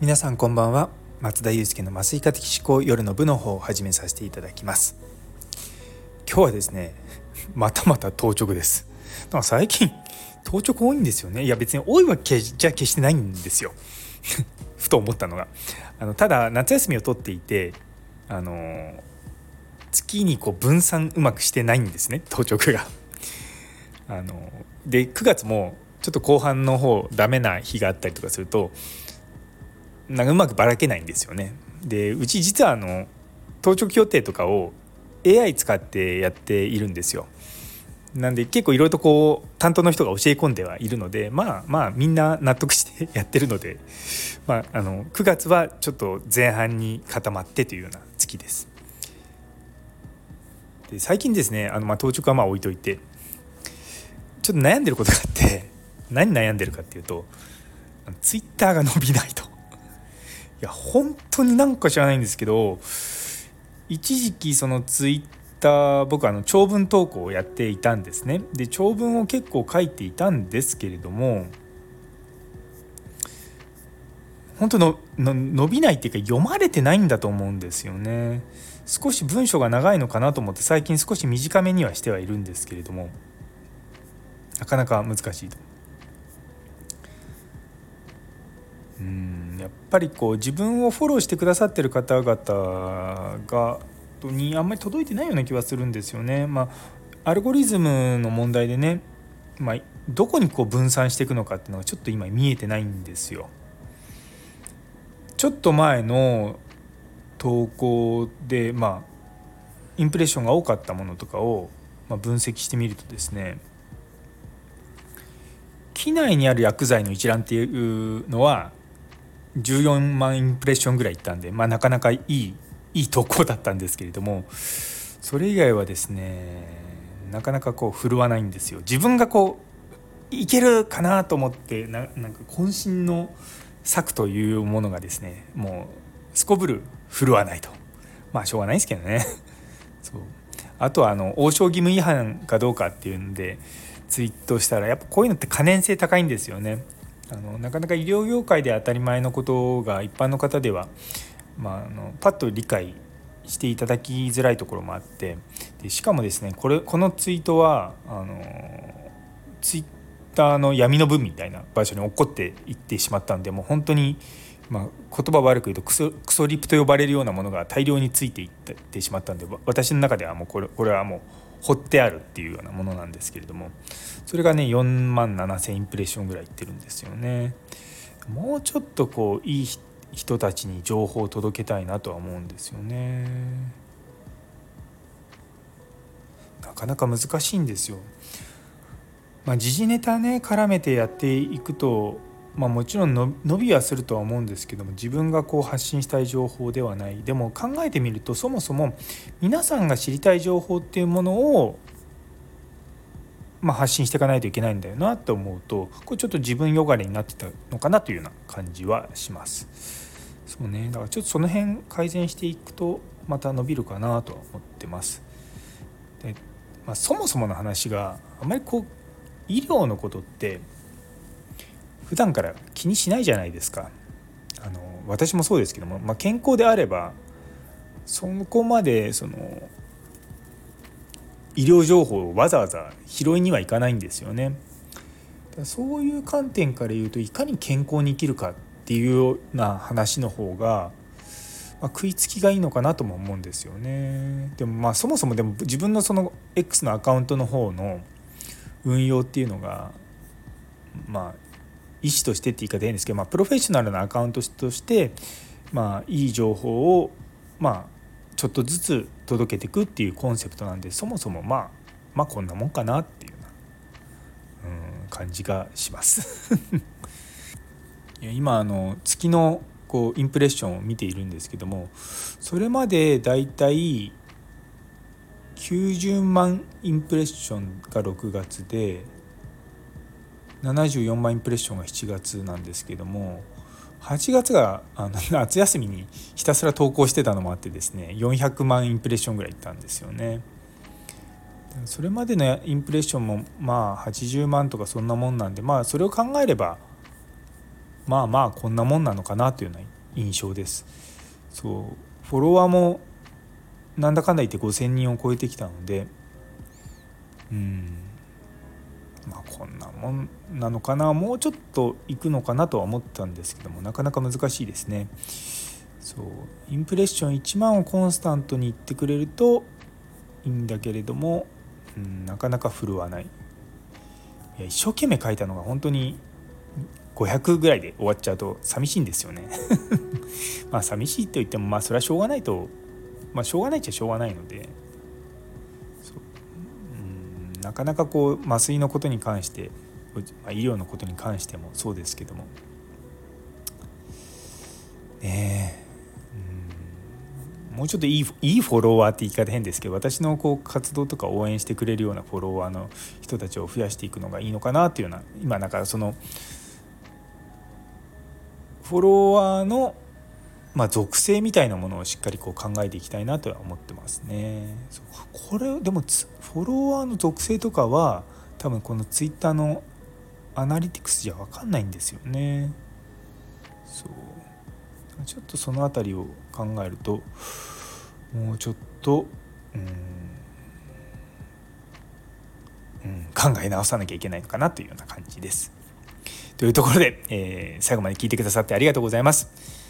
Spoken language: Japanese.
皆さんこんばんは。松田祐介の麻酔科的思考夜の部の方を始めさせていただきます。今日はですねまたまた当直です。なんか最近当直多いんですよね。いや別に多いわけじゃ決してないんですよ。ふと思ったのが。あのただ夏休みを取っていてあの月にこう分散うまくしてないんですね当直が。あので9月もちょっと後半の方ダメな日があったりとかするとなんかうまくばらけないんですよね。でうち実はあの当直協定とかを AI 使ってやっているんですよ。なんで結構いろいろとこう担当の人が教え込んではいるのでまあまあみんな納得してやってるので、まあ、あの9月はちょっと前半に固まってというような月です。で最近ですねあのまあ当直はまあ置いといてちょっと悩んでることがあって何悩んでるかっていうとツイッターが伸びないと。や本当になんか知らないんですけど一時期そのツイッター僕あの長文投稿をやっていたんですね。で長文を結構書いていたんですけれども本当の伸びないっていうか読まれてないんだと思うんですよね。少し文章が長いのかなと思って最近少し短めにはしてはいるんですけれどもなかなか難しいと。うん。やっぱりこう自分をフォローしてくださってる方々がにあんまり届いてないような気はするんですよね。まあ、アルゴリズムの問題でね、まあ、どこにこう分散していくのかっていうのがちょっと今見えてないんですよ。ちょっと前の投稿でまあインプレッションが多かったものとかを、ま分析してみるとですね機内にある薬剤の一覧っていうのは14万インプレッションぐらいいったんで、まあ、なかなかいいいい投稿だったんですけれどもそれ以外はですねなかなかこう振るわないんですよ。自分がこういけるかなと思ってななんか渾身の策というものがですねもうすこぶる振るわないと。まあしょうがないですけどね。そう。あとはあの王将義務違反かどうかっていうんでツイートしたらやっぱこういうのって可燃性高いんですよね。あのなかなか医療業界で当たり前のことが一般の方では、まあ、あのパッと理解していただきづらいところもあってでしかもですねこれこのツイートはあのツイッターの闇の文みたいな場所に起こっていってしまったんでもう本当に、まあ、言葉悪く言うとクソクソリプと呼ばれるようなものが大量についていってしまったんで私の中ではもうこれこれはもう掘ってあるっていうようなものなんですけれどもそれがね4万7,000インプレッションぐらいいってるんですよね。もうちょっとこういい人たちに情報を届けたいなとは思うんですよね。なかなか難しいんですよ。まあ、時事ネタね絡めてやっていくとまあ、もちろん伸びはするとは思うんですけども自分がこう発信したい情報ではないでも考えてみるとそもそも皆さんが知りたい情報っていうものを、まあ、発信していかないといけないんだよなと思うとこれちょっと自分よがれになってたのかなというような感じはします。そうね、だからちょっとその辺改善していくとまた伸びるかなとは思ってます。でまあ、そもそもの話があまりこう医療のことって普段から気にしないじゃないですかあの私もそうですけども、まあ、健康であればそこまでその医療情報をわざわざ拾いにはいかないんですよね。そういう観点から言うといかに健康に生きるかっていうような話の方が、まあ、食いつきがいいのかなとも思うんですよね。でもまあそもそもでも自分のその X のアカウントの方の運用っていうのがまあ医師としてって言い方変ですけど、まあ、プロフェッショナルなアカウントとして、まあ、いい情報を、まあ、ちょっとずつ届けていくっていうコンセプトなんでそもそもまあまあこんなもんかなっていううな、うん、感じがします。いや今あの月のこうインプレッションを見ているんですけどもそれまでだいたい90万インプレッションが6月で74万インプレッションが7月なんですけども8月があの 夏休みにひたすら投稿してたのもあってですね400万インプレッションぐらいいったんですよね。それまでのインプレッションもまあ80万とかそんなもんなんでまあそれを考えればまあまあこんなもんなのかなというような印象ですそうフォロワーもなんだかんだ言って5,000人を超えてきたのでうんまあこんなもんなのかな。もうちょっといくのかなとは思ったんですけどもなかなか難しいですね。そう。インプレッション1万をコンスタントにいってくれるといいんだけれども、うん、なかなか振るわない。いや一生懸命書いたのが本当に500ぐらいで終わっちゃうと寂しいんですよね。まあ寂しいと言ってもまあそれはしょうがないとまあしょうがないっちゃしょうがないので。なかなかこう麻酔のことに関して、まあ、医療のことに関してもそうですけども。ねえ。もうちょっといいいいフォロワーって言い方変ですけど私のこう活動とか応援してくれるようなフォロワーの人たちを増やしていくのがいいのかなっていうような今なんかそのフォロワーのまあ、属性みたいなものをしっかりこう考えていきたいなとは思ってますね。これでもフォロワーの属性とかは多分このツイッターのアナリティクスじゃ分かんないんですよね。そうちょっとその辺りを考えるともうちょっとうんうん、考え直さなきゃいけないのかなというような感じです。というところで、えー、最後まで聞いてくださってありがとうございます。